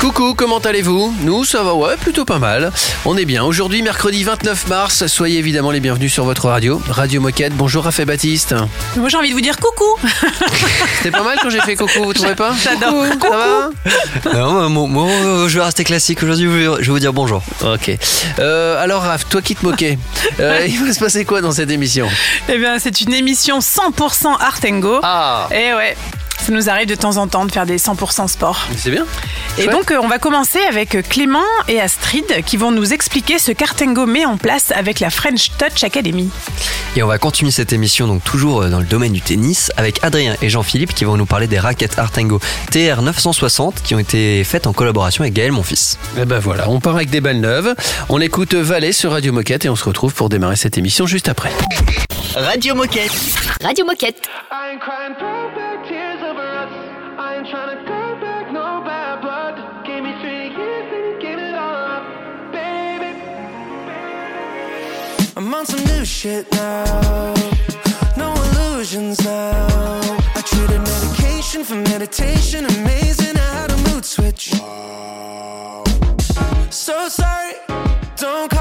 Coucou, comment allez-vous Nous, ça va, ouais, plutôt pas mal. On est bien. Aujourd'hui, mercredi 29 mars, soyez évidemment les bienvenus sur votre radio, Radio Moquette. Bonjour Raphaël Baptiste. Moi j'ai envie de vous dire coucou. C'était pas mal quand j'ai fait coucou, vous trouvez pas J'adore. Ça va Non, moi, moi, moi, je vais rester classique. Aujourd'hui, je vais- vous dire bonjour. Ok. Euh, alors Raph, toi qui te moquais, euh, il va se passer quoi dans cette émission? Eh bien c'est une émission 100% art and go. Ah, Et ouais. Ça nous arrive de temps en temps de faire des 100% sport. c'est bien. Et Chouette. donc, euh, on va commencer avec euh, Clément et Astrid qui vont nous expliquer ce qu'Artengo met en place avec la French Touch Academy. Et on va continuer cette émission, donc toujours euh, dans le domaine du tennis, avec Adrien et Jean-Philippe qui vont nous parler des raquettes Artengo TR 960 qui ont été faites en collaboration avec Gaël, mon fils. Eh ben voilà, on part avec des balles neuves. On écoute Valais sur Radio Moquette et on se retrouve pour démarrer cette émission juste après. Radio Moquette. Radio Moquette. On some new shit now. No illusions now. I traded medication for meditation. Amazing how to mood switch. So sorry, don't call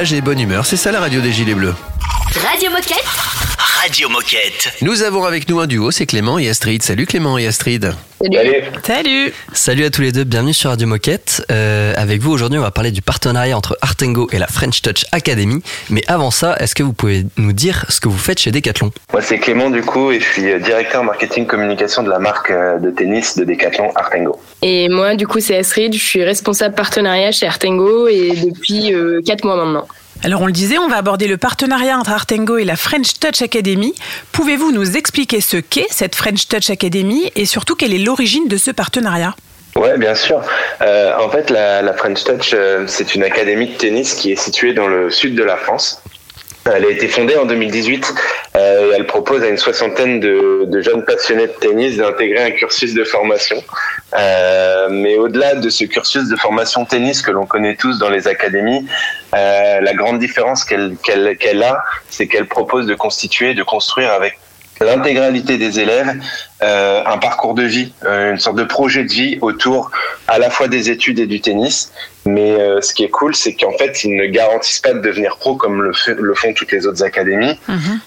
partage et bonne humeur, c'est ça la radio des Gilets Bleus. Radio Moquette. Radio Moquette. Nous avons avec nous un duo, c'est Clément et Astrid. Salut Clément et Astrid. Salut Salut à tous les deux, bienvenue sur Radio Moquette. Euh, avec vous aujourd'hui, on va parler du partenariat entre Artengo et la French Touch Academy. Mais avant ça, est-ce que vous pouvez nous dire ce que vous faites chez Decathlon Moi, c'est Clément du coup, et je suis euh, directeur marketing communication de la marque euh, de tennis de Decathlon Artengo. Et moi, du coup, c'est Astrid. Je suis responsable partenariat chez Artengo et depuis 4 mois maintenant. Alors on le disait, on va aborder le partenariat entre Artengo et la French Touch Academy. Pouvez-vous nous expliquer ce qu'est cette French Touch Academy et surtout quelle est l'origine de ce partenariat? Ouais, bien sûr. Euh, en fait, la, la French Touch, euh, c'est une académie de tennis qui est située dans le sud de la France. Elle a été fondée en 2018 euh, elle propose à une soixantaine de, de jeunes passionnés de tennis d'intégrer un cursus de formation. Euh, mais au-delà de ce cursus de formation tennis que l'on connaît tous dans les académies, euh, la grande différence qu'elle qu'elle a, c'est qu'elle propose de constituer, de construire avec l'intégralité des élèves euh, un parcours de vie, euh, une sorte de projet de vie autour à la fois des études et du tennis. Mais euh, ce qui est cool, c'est qu'en fait, ils ne garantissent pas de devenir pro comme le, fait- le font toutes les autres académies.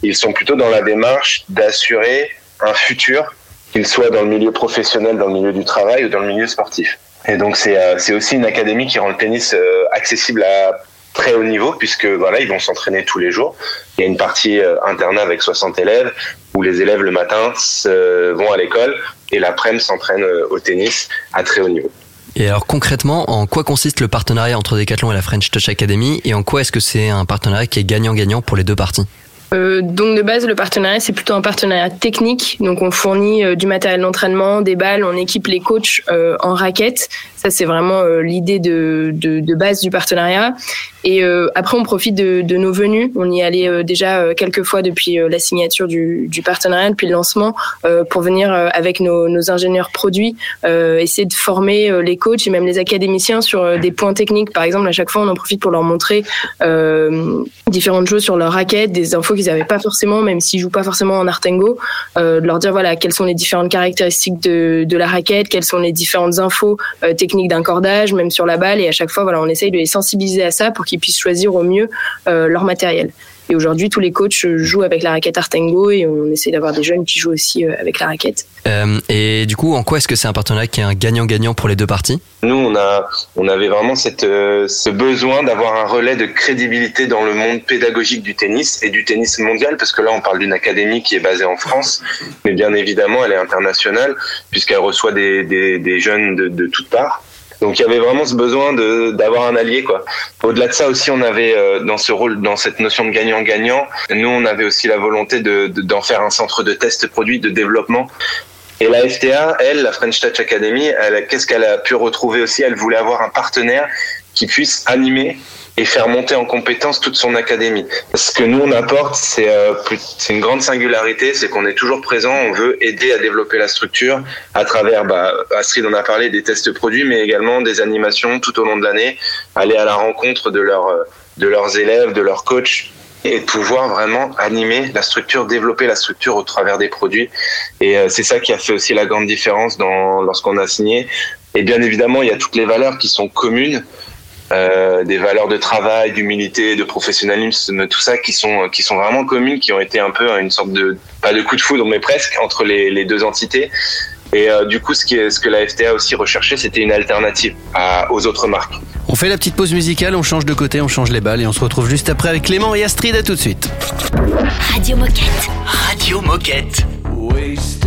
Ils sont plutôt dans la démarche d'assurer un futur, qu'il soit dans le milieu professionnel, dans le milieu du travail ou dans le milieu sportif. Et donc c'est aussi une académie qui rend le tennis accessible à très haut niveau puisque voilà ils vont s'entraîner tous les jours. Il y a une partie euh, internat avec 60 élèves où les élèves le matin vont à l'école et l'après-midi s'entraînent euh, au tennis à très haut niveau. Et alors concrètement, en quoi consiste le partenariat entre Decathlon et la French Touch Academy et en quoi est-ce que c'est un partenariat qui est gagnant-gagnant pour les deux parties? Euh, donc de base, le partenariat, c'est plutôt un partenariat technique. Donc on fournit euh, du matériel d'entraînement, des balles, on équipe les coachs euh, en raquettes. Ça, c'est vraiment euh, l'idée de, de, base du partenariat. Et euh, après, on profite de, de nos venues. On y allait euh, déjà quelques fois depuis la signature du, du partenariat, depuis le lancement, pour venir avec nos, nos ingénieurs produits, essayer de former les coachs et même les académiciens sur des points techniques. Par exemple, à chaque fois, on en profite pour leur montrer différentes choses sur leur raquette, des infos qu'ils n'avaient pas forcément, même s'ils jouent pas forcément en Artengo, de leur dire voilà quelles sont les différentes caractéristiques de, de la raquette, quelles sont les différentes infos euh, d'un cordage, même sur la balle. Et à chaque fois, voilà, on essaye de les sensibiliser à ça pour qu'ils puissent choisir au mieux euh, leur matériel. Et aujourd'hui, tous les coachs jouent avec la raquette Artengo et on essaie d'avoir des jeunes qui jouent aussi euh, avec la raquette. Euh, et du coup, en quoi est-ce que c'est un partenariat qui est un gagnant-gagnant pour les deux parties? Nous, on a, on avait vraiment cette, euh, ce besoin d'avoir un relais de crédibilité dans le monde pédagogique du tennis et du tennis mondial, parce que là, on parle d'une académie qui est basée en France, mais bien évidemment, elle est internationale puisqu'elle reçoit des, des, des jeunes de, de toutes parts. Donc, il y avait vraiment ce besoin de d'avoir un allié, quoi. Au-delà de ça aussi, on avait euh, dans ce rôle, dans cette notion de gagnant-gagnant, nous, on avait aussi la volonté de de- d'en faire un centre de test produit, de développement. Et la FTA, elle, la French Touch Academy, qu'est-ce qu'elle a pu retrouver aussi? Elle voulait avoir un partenaire qui puisse animer et faire monter en compétence toute son académie. Ce que nous on apporte, c'est euh, une grande singularité, c'est qu'on est toujours présent, on veut aider à développer la structure à travers, bah, Astrid en a parlé, des tests produits, mais également des animations tout au long de l'année, aller à la rencontre de leurs euh, de leurs élèves, de leurs coachs et pouvoir vraiment animer la structure, développer la structure au travers des produits. Et euh, c'est ça qui a fait aussi la grande différence lorsqu'on a signé. Et bien évidemment, il y a toutes les valeurs qui sont communes, euh, des valeurs de travail, d'humilité, de professionnalisme, tout ça qui sont qui sont vraiment communes, qui ont été un peu une sorte de pas de coup de foudre, mais presque entre les, les deux entités. Et euh, du coup, ce, qui est, ce que la FTA aussi recherchait, c'était une alternative à, aux autres marques. On fait la petite pause musicale, on change de côté, on change les balles et on se retrouve juste après avec Clément et Astrid. À tout de suite. Radio Moquette. Radio Moquette. Wasted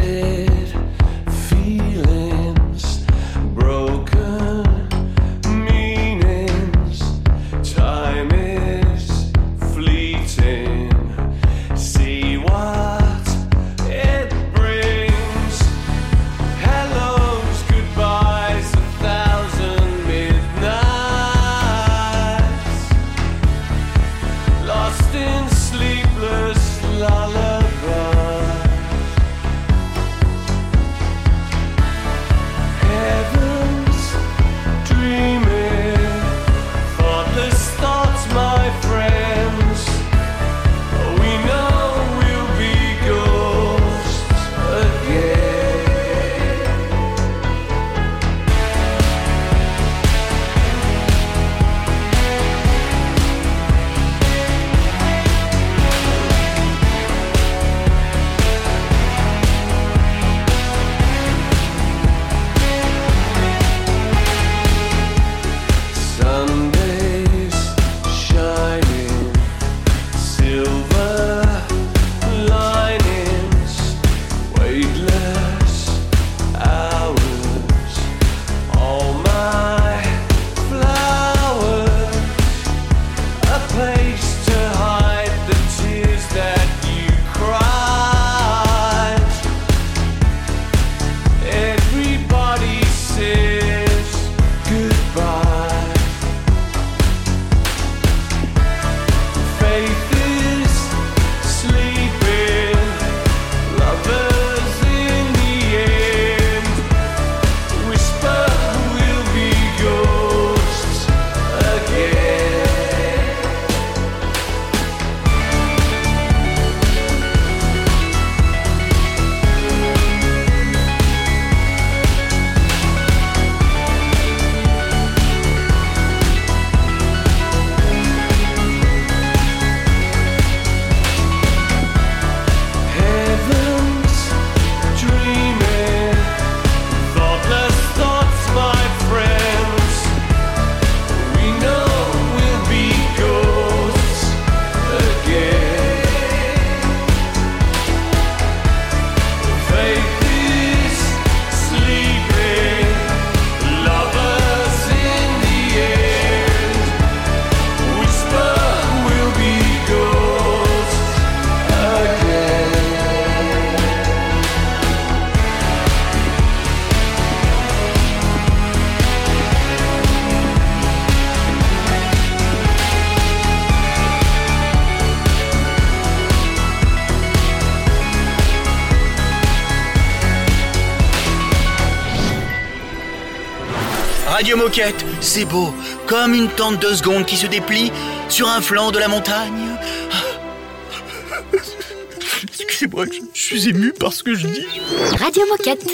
Radio Moquette, c'est beau, comme une tente de secondes qui se déplie sur un flanc de la montagne. Excusez-moi, je, je suis ému par ce que je dis. Radio Moquette.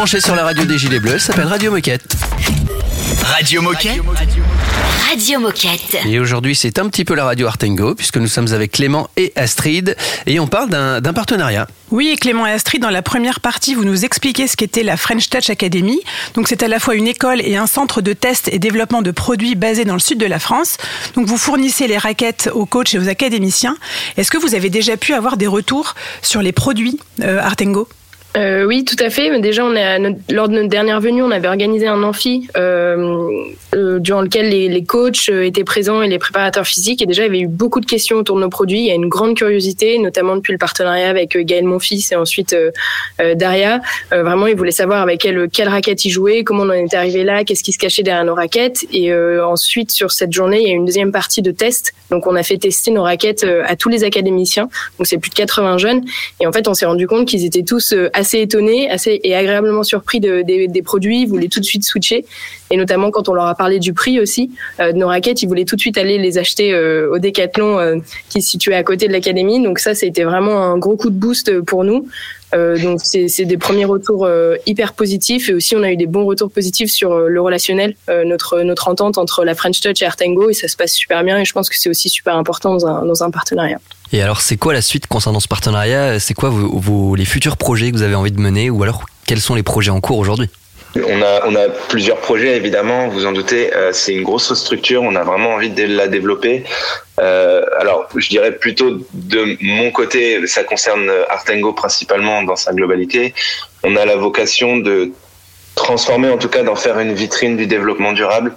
Branchés sur la radio des Gilets Bleus, ça s'appelle Radio Moquette. Radio Moquette Radio Moquette. Et aujourd'hui, c'est un petit peu la radio Artengo, puisque nous sommes avec Clément et Astrid, et on parle d'un d'un partenariat. Oui, et Clément et Astrid, dans la première partie, vous nous expliquez ce qu'était la French Touch Academy. Donc, c'est à la fois une école et un centre de test et développement de produits basé dans le sud de la France. Donc, vous fournissez les raquettes aux coachs et aux académiciens. Est-ce que vous avez déjà pu avoir des retours sur les produits euh, Artengo? Euh, oui, tout à fait. Mais déjà, on a, lors de notre dernière venue, on avait organisé un amphi euh, euh, durant lequel les, les coachs euh, étaient présents et les préparateurs physiques. Et déjà, il y avait eu beaucoup de questions autour de nos produits. Il y a une grande curiosité, notamment depuis le partenariat avec euh, Gaël Monfils et ensuite euh, Daria. Vraiment, ils voulaient savoir avec quelle, quelle raquette ils jouaient, comment on en était arrivé là, qu'est-ce qui se cachait derrière nos raquettes. Et ensuite, sur cette journée, il y a une deuxième partie de test. Donc, on a fait tester nos raquettes à tous les académiciens. Donc, c'est plus de 80 jeunes. Et en fait, on s'est rendu compte qu'ils étaient tous assez étonnés, assez et agréablement surpris de, des, produits. Ils voulaient tout de suite switcher. Et notamment quand on leur a parlé du prix aussi euh, de nos raquettes, ils voulaient tout de suite aller les acheter euh, au Décathlon euh, qui se situait à côté de l'académie. Donc ça, c'était vraiment un gros coup de boost pour nous. Donc c'est des premiers retours hyper positifs et aussi on a eu des bons retours positifs sur le relationnel, notre notre entente entre la French Touch et Artango et ça se passe super bien et je pense que c'est aussi super important dans un dans un partenariat. Et alors, c'est quoi la suite concernant ce partenariat? C'est quoi vos, les futurs projets que vous avez envie de mener? Ou alors, quels sont les projets en cours aujourd'hui? On a, on a plusieurs projets, évidemment, vous en doutez. euh, c'est une grosse structure, on a vraiment envie de la développer. Euh, alors, je dirais plutôt de mon côté, ça concerne Artengo principalement dans sa globalité. On a la vocation de transformer, en tout cas, d'en faire une vitrine du développement durable.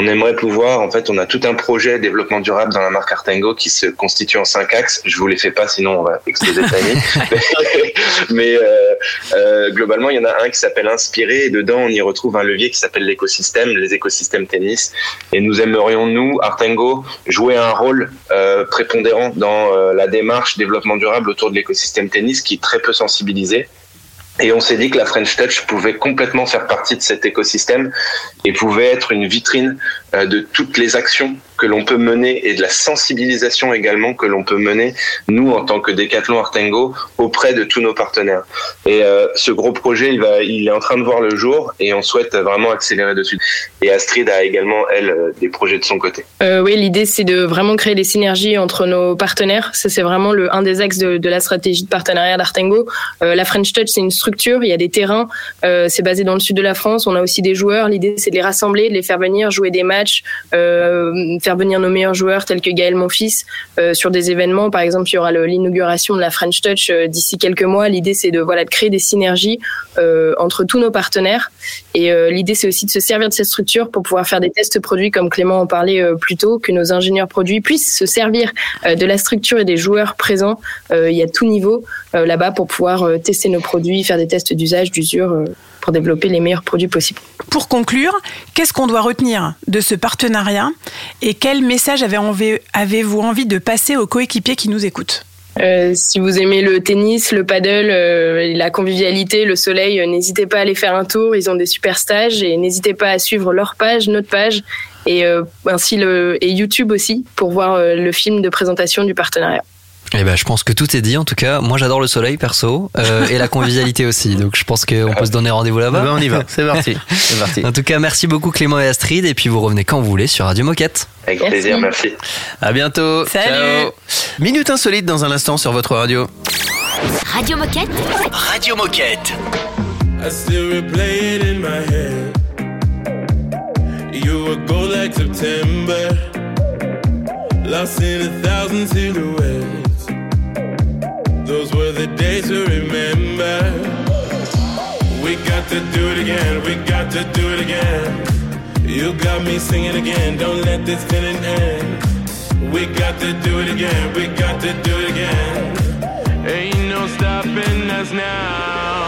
On aimerait pouvoir, en fait, on a tout un projet développement durable dans la marque Artengo qui se constitue en cinq axes. Je vous les fais pas, sinon on va exploser timing. Mais euh, euh, globalement, il y en a un qui s'appelle Inspirer et dedans, on y retrouve un levier qui s'appelle l'écosystème, les écosystèmes tennis. Et nous aimerions, nous, Artengo, jouer un rôle euh, prépondérant dans euh, la démarche développement durable autour de l'écosystème tennis qui est très peu sensibilisé. Et on s'est dit que la French Touch pouvait complètement faire partie de cet écosystème et pouvait être une vitrine euh, de toutes les actions que l'on peut mener et de la sensibilisation également que l'on peut mener nous en tant que Decathlon Artengo auprès de tous nos partenaires. Et euh, ce gros projet, il est en train de voir le jour et on souhaite vraiment accélérer dessus. Et Astrid a également elle euh, des projets de son côté. Euh, oui, l'idée c'est de vraiment créer des synergies entre nos partenaires. Ça c'est vraiment le un des axes de, la stratégie de partenariat d'Artengo. La French Touch c'est une structure, il y a des terrains, c'est basé dans le sud de la France. On a aussi des joueurs. L'idée c'est de les rassembler, de les faire venir jouer des matchs, euh, faire venir nos meilleurs joueurs tels que Gaël Monfils euh, sur des événements. Par exemple, il y aura l'inauguration de la French Touch euh, d'ici quelques mois. L'idée c'est de voilà de créer des synergies euh, entre tous nos partenaires. Et l'idée, c'est aussi de se servir de cette structure pour pouvoir faire des tests produits, comme Clément en parlait plus tôt, que nos ingénieurs produits puissent se servir de la structure et des joueurs présents. Il y a tout niveau là-bas pour pouvoir tester nos produits, faire des tests d'usage, d'usure, pour développer les meilleurs produits possibles. Pour conclure, qu'est-ce qu'on doit retenir de ce partenariat et quel message avez-vous envie de passer aux coéquipiers qui nous écoutent? Euh, si vous aimez le tennis, le paddle, euh, la convivialité, le soleil, euh, n'hésitez pas à aller faire un tour. Ils ont des super stages et n'hésitez pas à suivre leur page, notre page et euh, ainsi le et YouTube aussi pour voir euh, le film de présentation du partenariat. Eh ben, je pense que tout est dit. En tout cas, moi, j'adore le soleil perso euh, et la convivialité aussi. Donc, je pense qu'on peut se donner rendez-vous là-bas. Ah ben, on y va, c'est parti. C'est parti. En tout cas, merci beaucoup Clément et Astrid. Et puis, vous revenez quand vous voulez sur Radio Moquette. Avec Merci. plaisir, merci. À bientôt. Salut. Ciao. Minute insolite dans un instant sur votre radio. Radio Moquette. Radio Moquette. I still replay it in my head. You were gold like September, lost in a thousand silhouettes. Those were the days to remember. We got to do it again, we got to do it again. You got me singing again, don't let this feeling end. We got to do it again, we got to do it again. Ain't no stopping us now.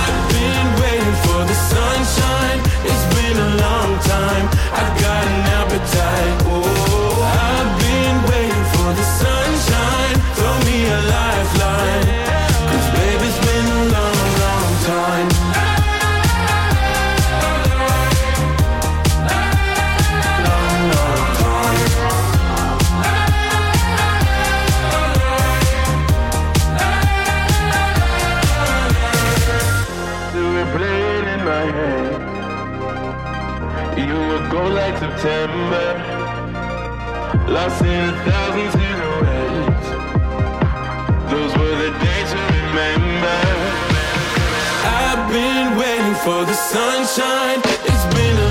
sunshine. It's been a long time. I got an appetite. Oh, I've been waiting for the sunshine. Throw me a lifeline. Go like September, lost in a thousand silhouettes. Those were the days to remember. I've been waiting for the sunshine. It's been a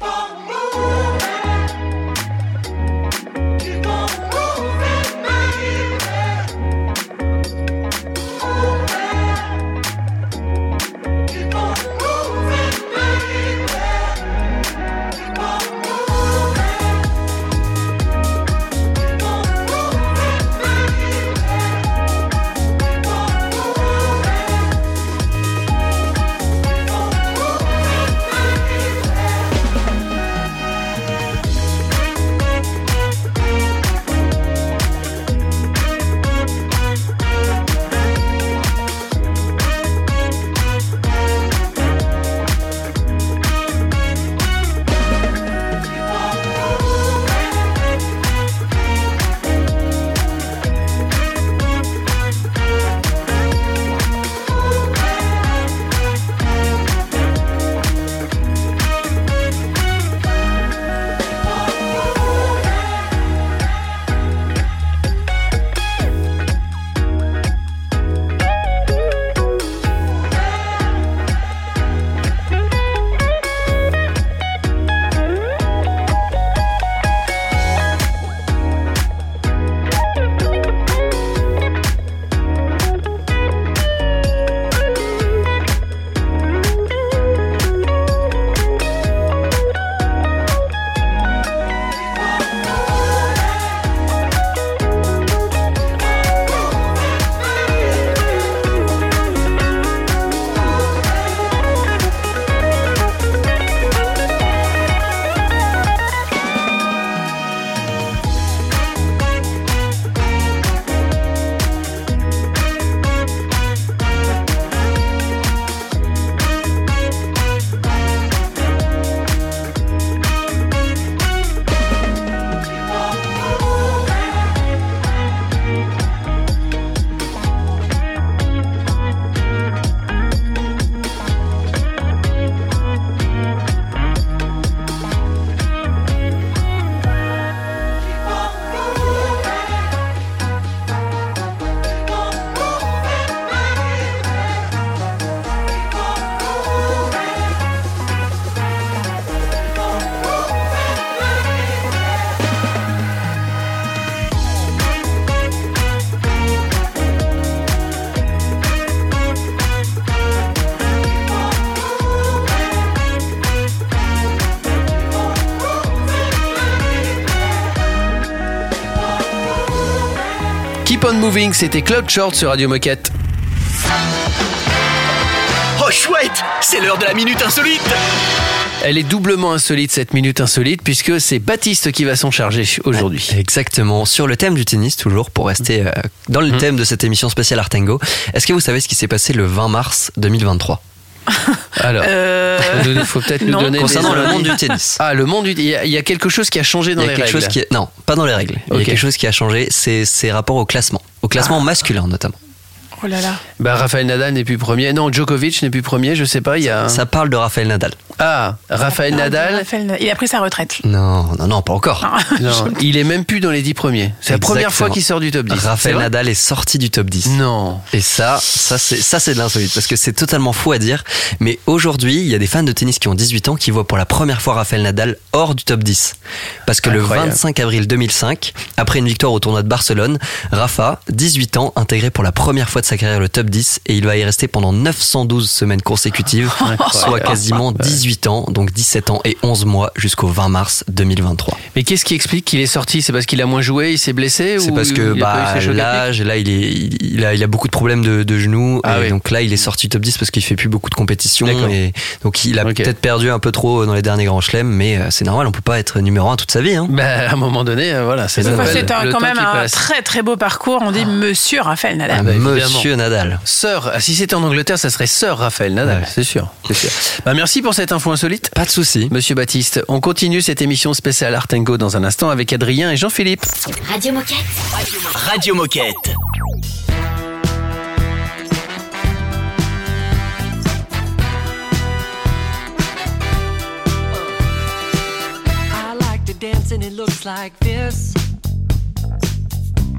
Moving, c'était Cloud Short sur Radio Moquette. Oh chouette C'est l'heure de la minute insolite Elle est doublement insolite cette minute insolite puisque c'est Baptiste qui va s'en charger aujourd'hui. Exactement. Sur le thème du tennis, toujours, pour rester euh, dans le Mhm. thème de cette émission spéciale Artengo, est-ce que vous savez ce qui s'est passé le 20 mars 2023 Alors, Euh, il faut peut-être nous donner des Concernant le monde du tennis. Ah, le monde du il y, a, il y a quelque chose qui a changé dans Il y a les quelque règles. chose qui est... Non, pas dans les règles. Il y a quelque chose qui a changé, c'est ses rapports au classement. Au classement masculin notamment. Oh là là. Bah, Rafael Nadal n'est plus premier. Non, Djokovic n'est plus premier. Je sais pas. Il y a. Ça parle de Raphaël Nadal. Ah, Rafael Nadal. Raphaël- Il a pris sa retraite. Non, non, non, pas encore. Non, il est même plus dans les dix premiers. C'est la première fois qu'il sort du top 10. C'est Raphaël vrai Nadal est sorti du top 10. Non. Et ça, ça c'est ça c'est de l'insolite parce que c'est totalement fou à dire. Mais aujourd'hui, il y a des fans de tennis qui ont 18 ans qui voient pour la première fois Rafael Nadal hors du top 10. Parce que Incroyable. le 25 avril 2005, après une victoire au tournoi de Barcelone, Rafa, 18 ans, intégrait pour la première fois de sa carrière le top 10 et il va y rester pendant 912 semaines consécutives, soit quasiment 18 ans, donc 17 ans et 11 mois jusqu'au 20 mars 2023. Mais qu'est-ce qui explique qu'il est sorti? C'est parce qu'il a moins joué, il s'est blessé C'est ou parce que bah, l'âge, là, il, est, il, il a, il a beaucoup de problèmes de, de genoux. Ah et oui. Donc là, il est sorti top 10 parce qu'il fait plus beaucoup de compétitions. D'accord. Et donc il a peut-être perdu un peu trop dans les derniers grands chelems, mais euh, c'est normal, on peut pas être numéro 1 toute sa vie. Hein. Bah, à un moment donné, euh, voilà, c'est c'est quand même un passe. très très beau parcours. On dit Monsieur Raphaël Nadal. Ah bah, évidemment. Monsieur Nadal. Sœur, si c'était en Angleterre, ça serait sœur Raphaël Nadal, Ouais. c'est sûr. Bah, merci pour cette info insolite. Pas de souci. Monsieur Baptiste, on continue cette émission spéciale Artengo dans un instant avec Adrien et Jean-Philippe. Radio Moquette. Radio Moquette. Dance and it looks like this.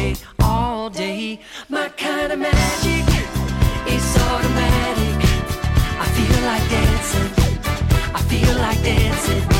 way, all day. My kind of magic is automatic. I feel like dancing. I feel like dancing.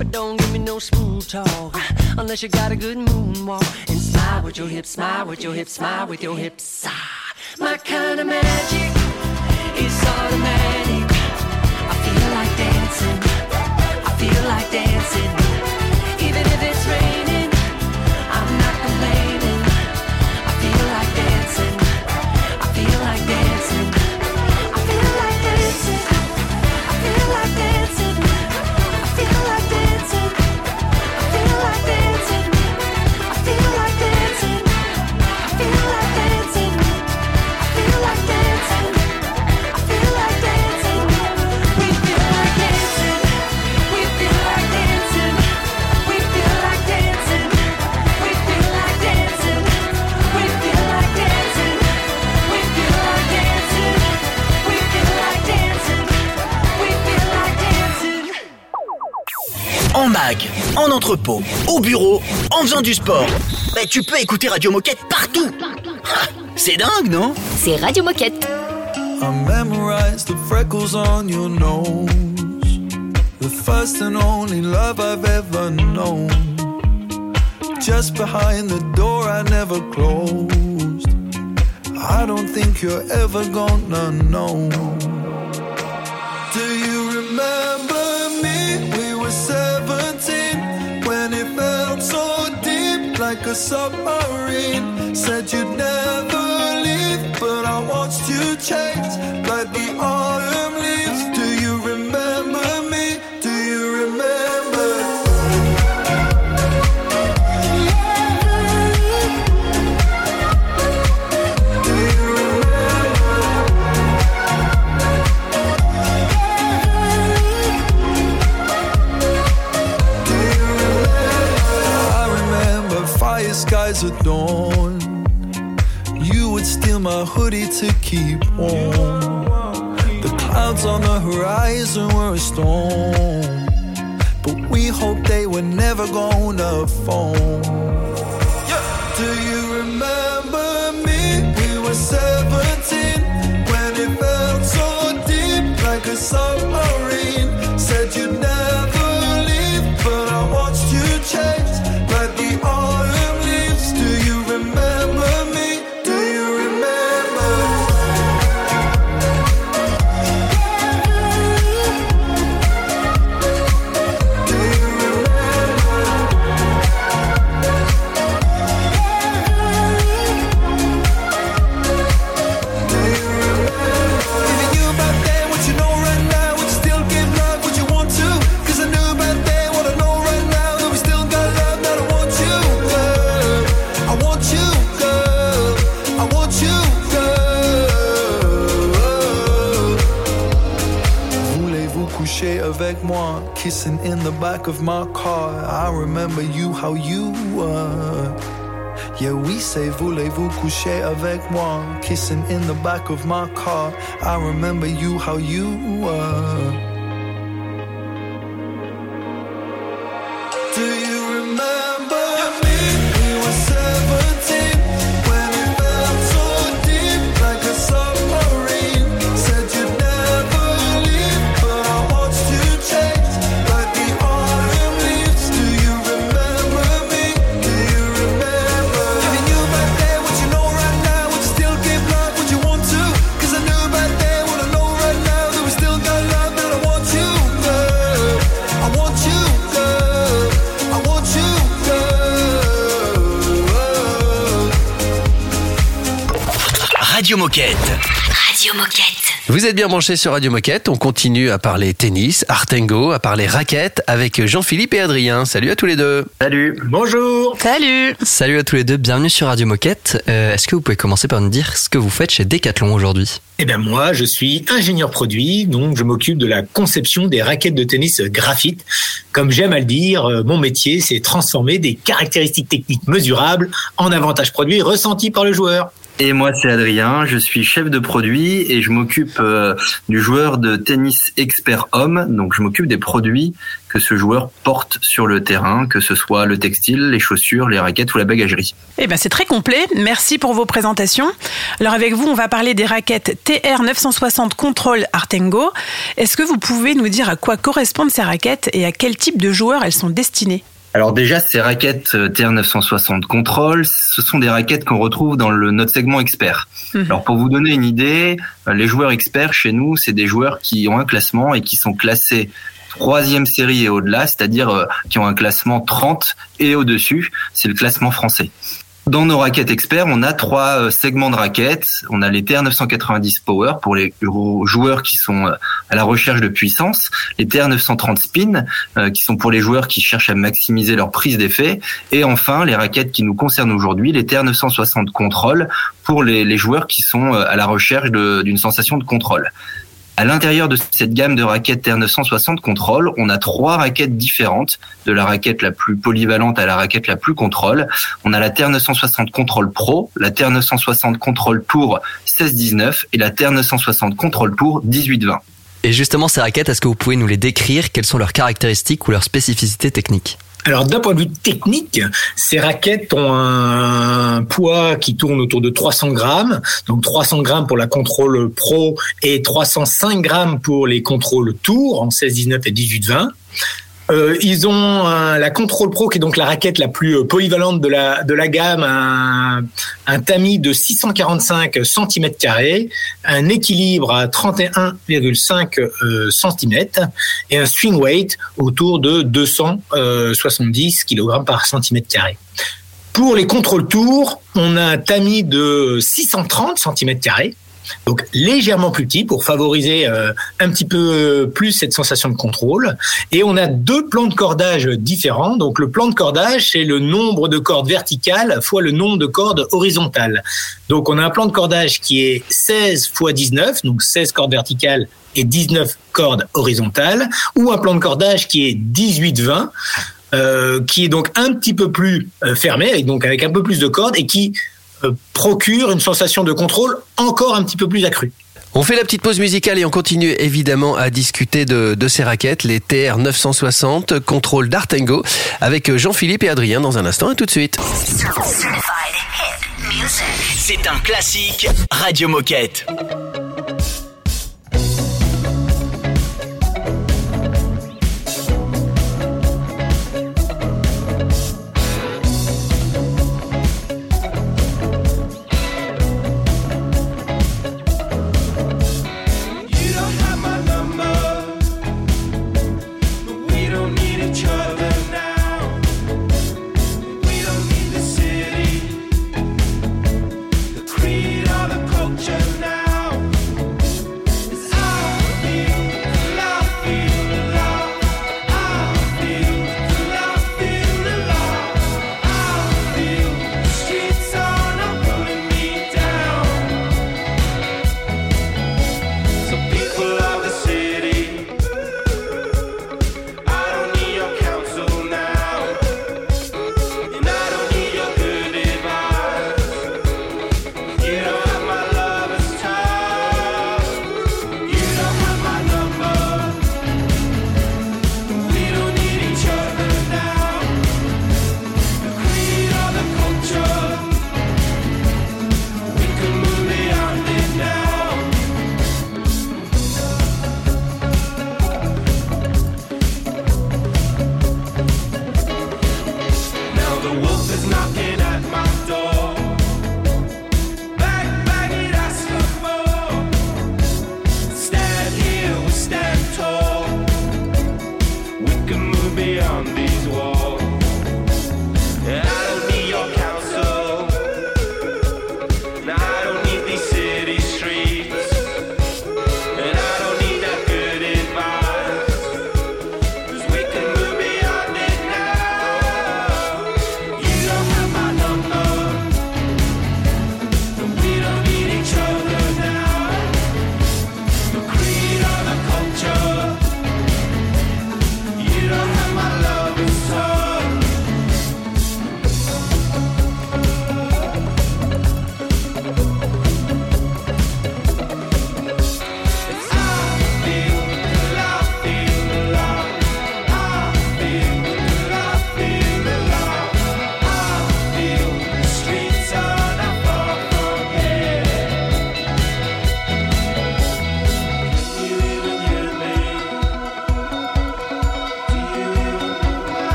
But don't give me no smooth talk unless you got a good moonwalk. And smile with your hips, smile with your hips, smile with your hips. Ah, my kind of magic is automatic. En entrepôt, au bureau, en faisant du sport. Bah, tu peux écouter Radio Moquette partout. Ah, C'est dingue, non? C'est Radio Moquette. I memorized the freckles on your nose. The first and only love I've ever known. Just behind the door I never closed. I don't think you're ever gonna know. A submarine. Said you'd never leave, but I watched you change like the autumn dawn. You would steal my hoodie to keep warm. The clouds on the horizon were a storm. But we hoped they were never gonna fall. Do you remember me? We were 17 when it felt so deep like a submarine. Kissing in the back of my car. I remember you, how you were. Yeah, we say voulez-vous coucher avec moi? Kissing in the back of my car. I remember you, how you were. Radio Moquette. Radio Moquette. Vous êtes bien branchés sur Radio Moquette. On continue à parler tennis, artengo, à parler raquettes avec Jean-Philippe et Adrien. Salut à tous les deux. Salut. Bonjour. Salut Salut à tous les deux, bienvenue sur Radio Moquette. Euh, Est-ce que vous pouvez commencer par nous dire ce que vous faites chez Decathlon aujourd'hui? Eh bien moi, je suis ingénieur produit, donc je m'occupe de la conception des raquettes de tennis graphite. Comme j'aime à le dire, euh, mon métier, c'est transformer des caractéristiques techniques mesurables en avantages produits ressentis par le joueur. Et moi, c'est Adrien, je suis chef de produit et je m'occupe euh, du joueur de tennis expert homme. Donc, je m'occupe des produits que ce joueur porte sur le terrain, que ce soit le textile, les chaussures, les raquettes ou la bagagerie. Eh ben c'est très complet. Merci pour vos présentations. Alors avec vous, on va parler des raquettes TR 960 Control Artengo. Est-ce que vous pouvez nous dire à quoi correspondent ces raquettes et à quel type de joueurs elles sont destinées? Alors déjà, ces raquettes euh, TR960 Control, ce sont des raquettes qu'on retrouve dans le, notre segment expert. Mhm. Alors pour vous donner une idée, euh, les joueurs experts chez nous, c'est des joueurs qui ont un classement et qui sont classés troisième série et au-delà, c'est-à-dire euh, qui ont un classement 30 et au-dessus. C'est le classement français. Dans nos raquettes experts, on a trois euh, segments de raquettes. On a les TR990 Power pour les joueurs qui sont euh, à la recherche de puissance, les TR930 Spin euh, qui sont pour les joueurs qui cherchent à maximiser leur prise d'effet, et enfin les raquettes qui nous concernent aujourd'hui, les TR960 Control pour les, les joueurs qui sont à la recherche d'une sensation de contrôle. À l'intérieur de cette gamme de raquettes TR960 Control, on a trois raquettes différentes, de la raquette la plus polyvalente à la raquette la plus contrôle. On a la TR960 Control Pro, la TR960 Control Tour 16-19 et la TR960 Control Tour 18-20. Et justement, ces raquettes, est-ce que vous pouvez nous les décrire? Quelles sont leurs caractéristiques ou leurs spécificités techniques? Alors d'un point de vue technique, ces raquettes ont un poids qui tourne autour de 300 grammes, donc 300 grammes pour la contrôle pro et 305 grammes pour les contrôles tour en 16, 19 et 18, 20. Euh, ils ont la Control Pro qui est donc la raquette la plus euh, polyvalente de la de la gamme, un, un tamis de 645 cm un équilibre à 31,5 euh, cm et un swing weight autour de 270 kg par cm. Pour les contrôles tours, on a un tamis de 630 cm donc légèrement plus petit pour favoriser euh, un petit peu plus cette sensation de contrôle. Et on a deux plans de cordage différents. Donc le plan de cordage, c'est le nombre de cordes verticales fois le nombre de cordes horizontales. Donc on a un plan de cordage qui est 16 fois 19, donc 16 cordes verticales et 19 cordes horizontales, ou un plan de cordage qui est 18-20. euh, qui est donc un petit peu plus euh, fermé, donc avec un peu plus de cordes et qui euh, procure une sensation de contrôle encore un petit peu plus accrue. On fait la petite pause musicale et on continue évidemment à discuter de, de ces raquettes, les TR 960, contrôle d'Artengo, avec Jean-Philippe et Adrien dans un instant. Et tout de suite. C'est un classique Radio Moquette.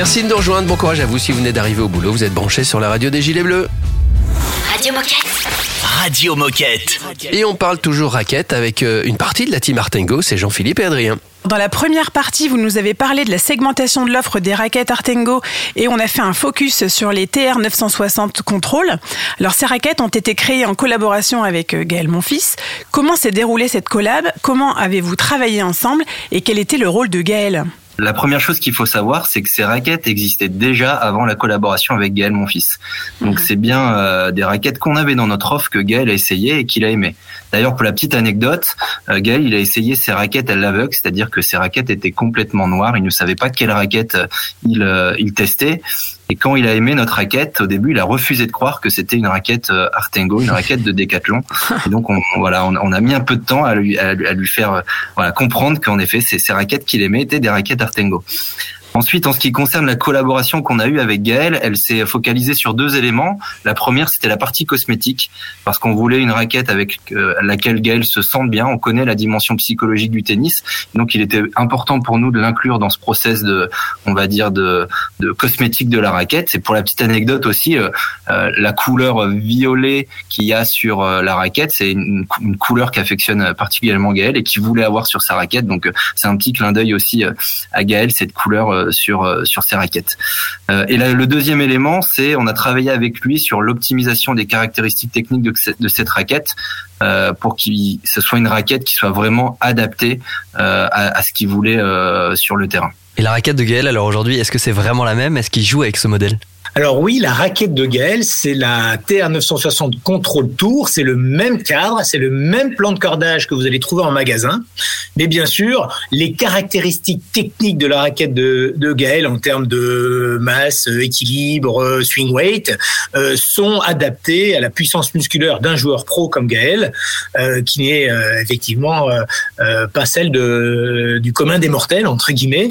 Merci de nous rejoindre. Bon courage à vous si vous venez d'arriver au boulot. Vous êtes branchés sur la radio des Gilets Bleus. Radio Moquette. Radio Moquette. Et on parle toujours raquette avec euh, une partie de la team Artengo. C'est Jean-Philippe et Adrien. Dans la première partie, vous nous avez parlé de la segmentation de l'offre des raquettes Artengo et on a fait un focus sur les TR 960 Control. Alors ces raquettes ont été créées en collaboration avec euh, Gaël Monfils. Comment s'est déroulée cette collab? Comment avez-vous travaillé ensemble? Et quel était le rôle de Gaël? La première chose qu'il faut savoir, c'est que ces raquettes existaient déjà avant la collaboration avec Gaël, mon fils. Donc c'est bien euh, des raquettes qu'on avait dans notre offre que Gaël a essayé et qu'il a aimé. D'ailleurs, pour la petite anecdote, euh, Gaël, il a essayé ses raquettes à l'aveugle, c'est-à-dire que ses raquettes étaient complètement noires. Il ne savait pas quelle raquette euh, il, euh, il testait. Et quand il a aimé notre raquette, au début, il a refusé de croire que c'était une raquette euh, Artengo, une raquette de Decathlon. Et donc, on, voilà, on, on a mis un peu de temps à lui, à, lui- à lui faire voilà, comprendre qu'en effet, ces, ces raquettes qu'il aimait étaient des raquettes Artengo. Ensuite, en ce qui concerne la collaboration qu'on a eue avec Gaël, elle s'est focalisée sur deux éléments. La première, c'était la partie cosmétique, parce qu'on voulait une raquette avec euh, laquelle Gaël se sente bien. On connaît la dimension psychologique du tennis, donc il était important pour nous de l'inclure dans ce process de, on va dire, de, de cosmétique de la raquette. C'est pour la petite anecdote aussi, euh, euh, la couleur violet qu'il y a sur la raquette, c'est une, une couleur qu'affectionne particulièrement Gaël et qu'il voulait avoir sur sa raquette. Donc c'est un petit clin d'œil aussi à Gaël cette couleur sur euh, sur ses raquettes. Euh, et là, le deuxième élément, c'est on a travaillé avec lui sur l'optimisation des caractéristiques techniques de, de cette raquette euh, pour que ce soit une raquette qui soit vraiment adaptée à, à ce qu'il voulait sur le terrain. Et la raquette de Gaël, alors aujourd'hui, est-ce que c'est vraiment la même? Est-ce qu'il joue avec ce modèle? Alors oui, la raquette de Gaël, c'est la TR960 Control Tour, c'est le même cadre, c'est le même plan de cordage que vous allez trouver en magasin. Mais bien sûr, les caractéristiques techniques de la raquette de, Gaël en termes de masse, équilibre, swing weight, euh, sont adaptées à la puissance musculaire d'un joueur pro comme Gaël, euh, qui n'est euh, effectivement pas celle du commun des mortels, entre guillemets.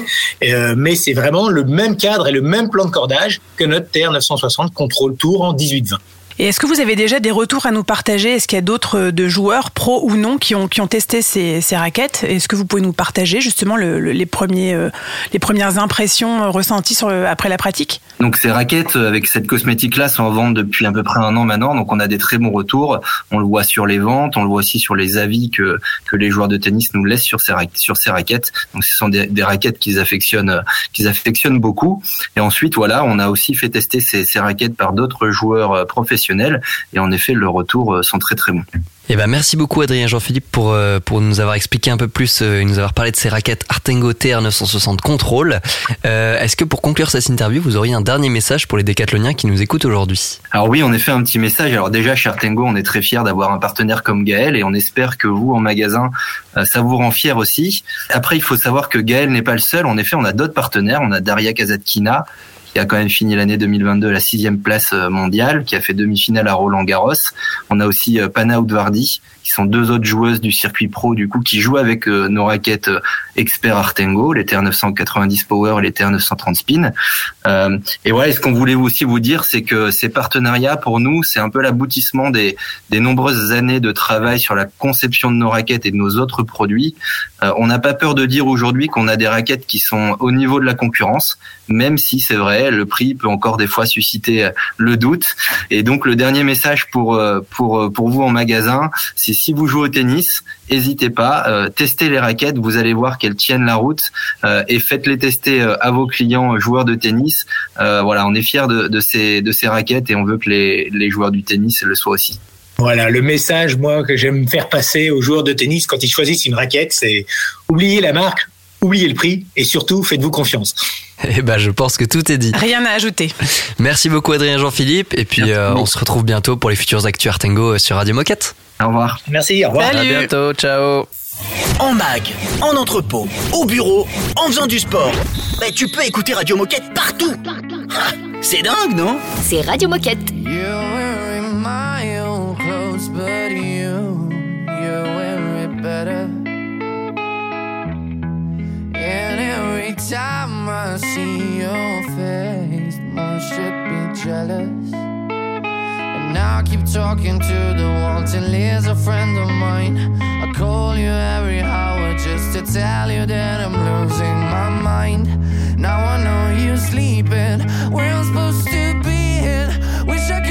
Mais c'est vraiment le même cadre et le même plan de cordage que notre TR960 Control Tour en 18-20. Et est-ce que vous avez déjà des retours à nous partager? Est-ce qu'il y a d'autres euh, de joueurs, pros ou non, qui ont, qui ont testé ces, ces raquettes? Est-ce que vous pouvez nous partager justement le- le- les, premiers, euh, les premières impressions euh, ressenties après la pratique? Donc ces raquettes avec cette cosmétique là sont en vente depuis à peu près un an maintenant, donc on a des très bons retours. On le voit sur les ventes, on le voit aussi sur les avis que que les joueurs de tennis nous laissent sur ces raquettes. Donc ce sont des, raquettes qu'ils affectionnent qu'ils affectionnent beaucoup. Et ensuite voilà, on a aussi fait tester ces, raquettes par d'autres joueurs euh, professionnels et en effet leurs retours euh, sont très très bons. Eh ben merci beaucoup Adrien Jean-Philippe pour euh, pour nous avoir expliqué un peu plus euh, et nous avoir parlé de ces raquettes Artengo TR960 Control. Euh, Est-ce que pour conclure cette interview, vous auriez un dernier message pour les décathloniens qui nous écoutent aujourd'hui? Alors oui, en effet, un petit message. Alors déjà, chez Artengo, on est très fiers d'avoir un partenaire comme Gaël et on espère que vous, en magasin, ça vous rend fier aussi. Après, il faut savoir que Gaël n'est pas le seul. En effet, on a d'autres partenaires. On a Daria Kazatkina, qui a quand même fini l'année 2022 à la sixième place euh, mondiale, qui a fait demi-finale à Roland Garros. On a aussi euh, Pana Udvardi, qui sont deux autres joueuses du circuit pro, du coup, qui jouent avec euh, nos raquettes euh, Expert Artengo, les TR990 Power les TR930 Spin. Euh, et voilà, et ce qu'on voulait aussi vous dire, c'est que ces partenariats, pour nous, c'est un peu l'aboutissement des, des nombreuses années de travail sur la conception de nos raquettes et de nos autres produits. On n'a pas peur de dire aujourd'hui qu'on a des raquettes qui sont au niveau de la concurrence, même si c'est vrai, le prix peut encore des fois susciter le doute. Et donc le dernier message pour pour pour vous en magasin, c'est si vous jouez au tennis, n'hésitez pas, euh, testez les raquettes, vous allez voir qu'elles tiennent la route euh, et faites-les tester euh, à vos clients joueurs de tennis. Voilà, on est fiers de, de ces de ces raquettes et on veut que les les joueurs du tennis le soient aussi. Voilà, le message, moi, que j'aime faire passer aux joueurs de tennis quand ils choisissent une raquette, c'est oubliez la marque, oubliez le prix et surtout, faites-vous confiance. Eh ben je pense que tout est dit. Rien à ajouter. Merci beaucoup Adrien Jean-Philippe et puis euh, on se retrouve bientôt pour les futurs actus Artengo euh, sur Radio Moquette. Au revoir. Merci, au revoir. À bientôt, ciao. En mag, en entrepôt, au bureau, en faisant du sport. Tu peux écouter Radio Moquette partout. Ah, C'est dingue, non? C'est Radio Moquette. Time I see your face, more should be jealous. And now I keep talking to the wall till here's a friend of mine. I call you every hour just to tell you that I'm losing my mind. Now I know you're sleeping. Where I'm supposed to be. Wish I could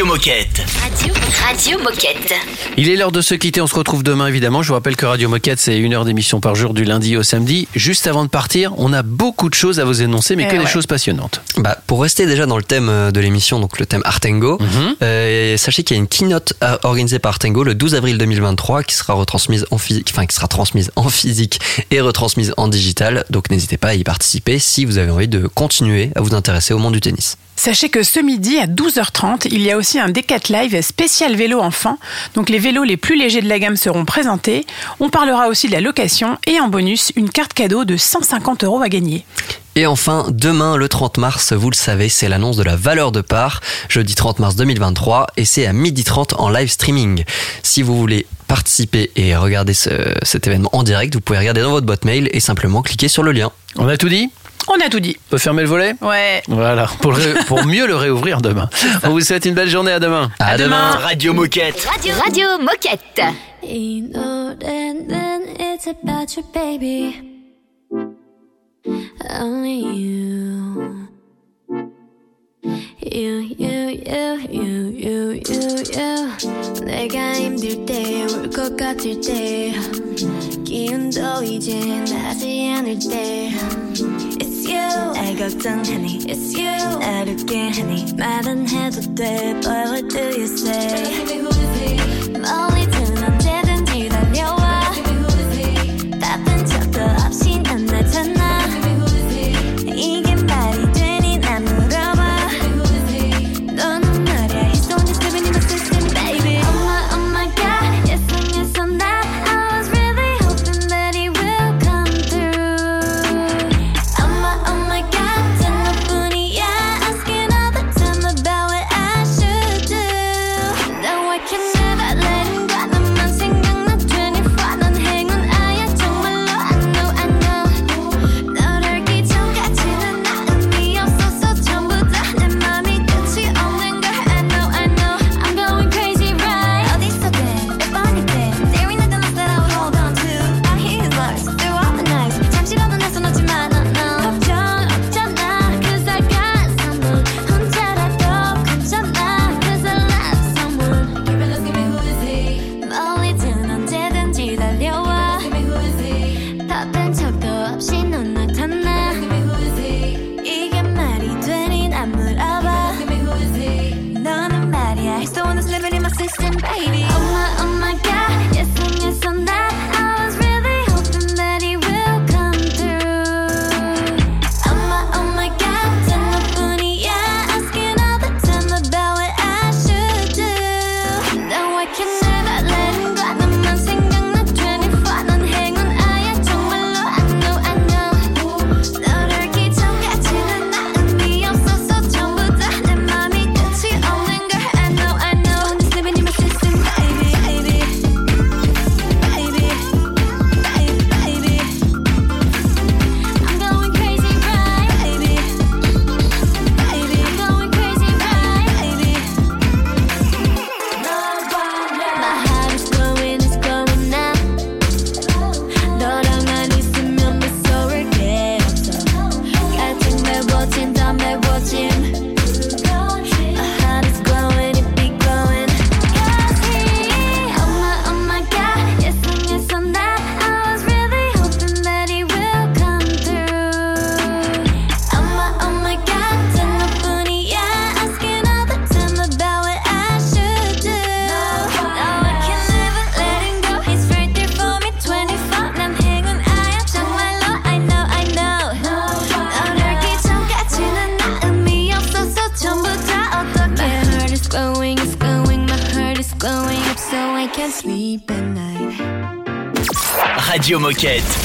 Radio Moquette. Radio, Radio Moquette. Il est l'heure de se quitter, on se retrouve demain évidemment. Je vous rappelle que Radio Moquette, c'est une heure d'émission par jour du lundi au samedi. Juste avant de partir, on a beaucoup de choses à vous énoncer, mais Eh que des choses passionnantes. Bah, pour rester déjà dans le thème euh, de l'émission, donc le thème Artengo, Mhm. euh, sachez qu'il y a une keynote euh, organisée par Artengo le 12 avril 2023 qui sera retransmise en physique, enfin qui sera transmise en physique et retransmise en digital. Donc n'hésitez pas à y participer si vous avez envie de continuer à vous intéresser au monde du tennis. Sachez que ce midi à 12h30, il y a aussi un Decat Live spécial vélo enfant. Donc les vélos les plus légers de la gamme seront présentés. On parlera aussi de la location et en bonus, une carte cadeau de 150 euros à gagner. Et enfin, demain, le 30 mars, vous le savez, c'est l'annonce de la valeur de part, jeudi 30 mars 2023, et c'est à 12h30 en live streaming. Si vous voulez participer et regarder ce- cet événement en direct, vous pouvez regarder dans votre boîte mail et simplement cliquer sur le lien. On a tout dit? On a tout dit. On peut fermer le volet Ouais. Voilà, pour, le pour mieux le réouvrir demain. On vous souhaite une belle journée, à demain. À, demain. Radio Moquette. Radio, Radio Moquette. You know that then it's about you, baby. Only you. You, you, you, you, you, you, you. 내가 힘들 때, 울 것 같을 때. 기운도 이제 나지 않을 때. It's you. 날 걱정하니. It's you. 날 웃게 하니. 말은 해도 돼, but what do you say? 멀리든 언제 Radio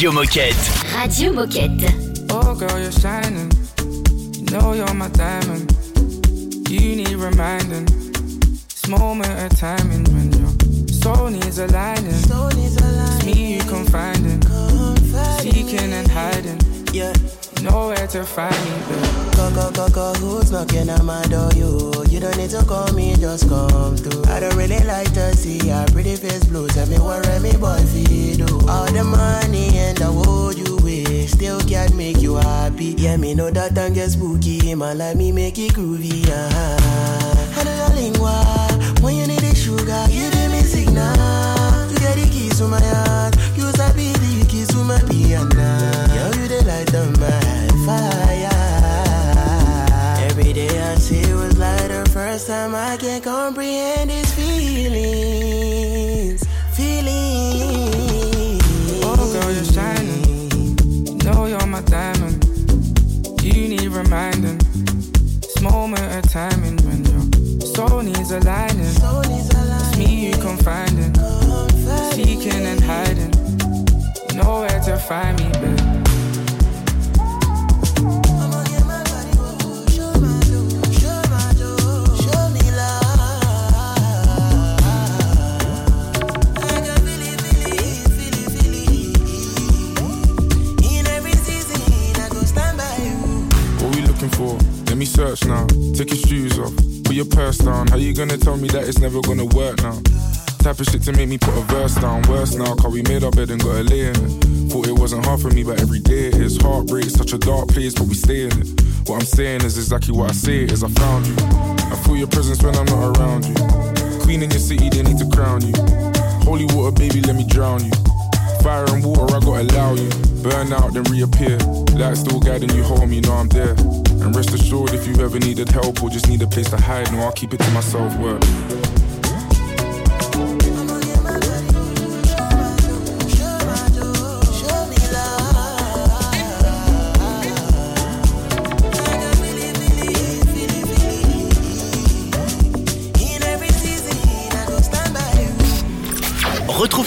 Radio Moquette. Radio Moquette. Oh, girl, you're shining. You know you're my diamond. You need reminding. This moment of timing when your soul needs aligning. It's me you confiding. Seeking and hiding. Yeah. To find me, babe. Go, go, go, who's knocking at my door? You, you don't need to call me, just come through. I don't really like to see your pretty face blue. Tell me what me boy feel do. All the money and the world you wish still can't make you happy. Yeah, me know that time get spooky. Man, like me make it groovy. Uh-huh. I know your lingua. When you need the sugar, you give me signal. You get the keys to my heart. You sabi the keys to my piano. Looking for? Let me search now. Take your shoes off. Put your purse down. How you gonna tell me that it's never gonna work now? Type of shit to make me put a verse down. Worse now, cause we made our bed and got a lay in it. Thought it wasn't hard for me, but every day it is. Heartbreak, such a dark place, but we stay in it. What I'm saying is exactly what I say is I found you. I feel your presence when I'm not around you. Queen in your city, they need to crown you. Holy water, baby, let me drown you. Fire and water, I gotta allow you. Burn out, then reappear. Light still guiding you home, you know I'm there. And rest assured, if you ever needed help or just need a place to hide, no, I'll keep it to myself. Work.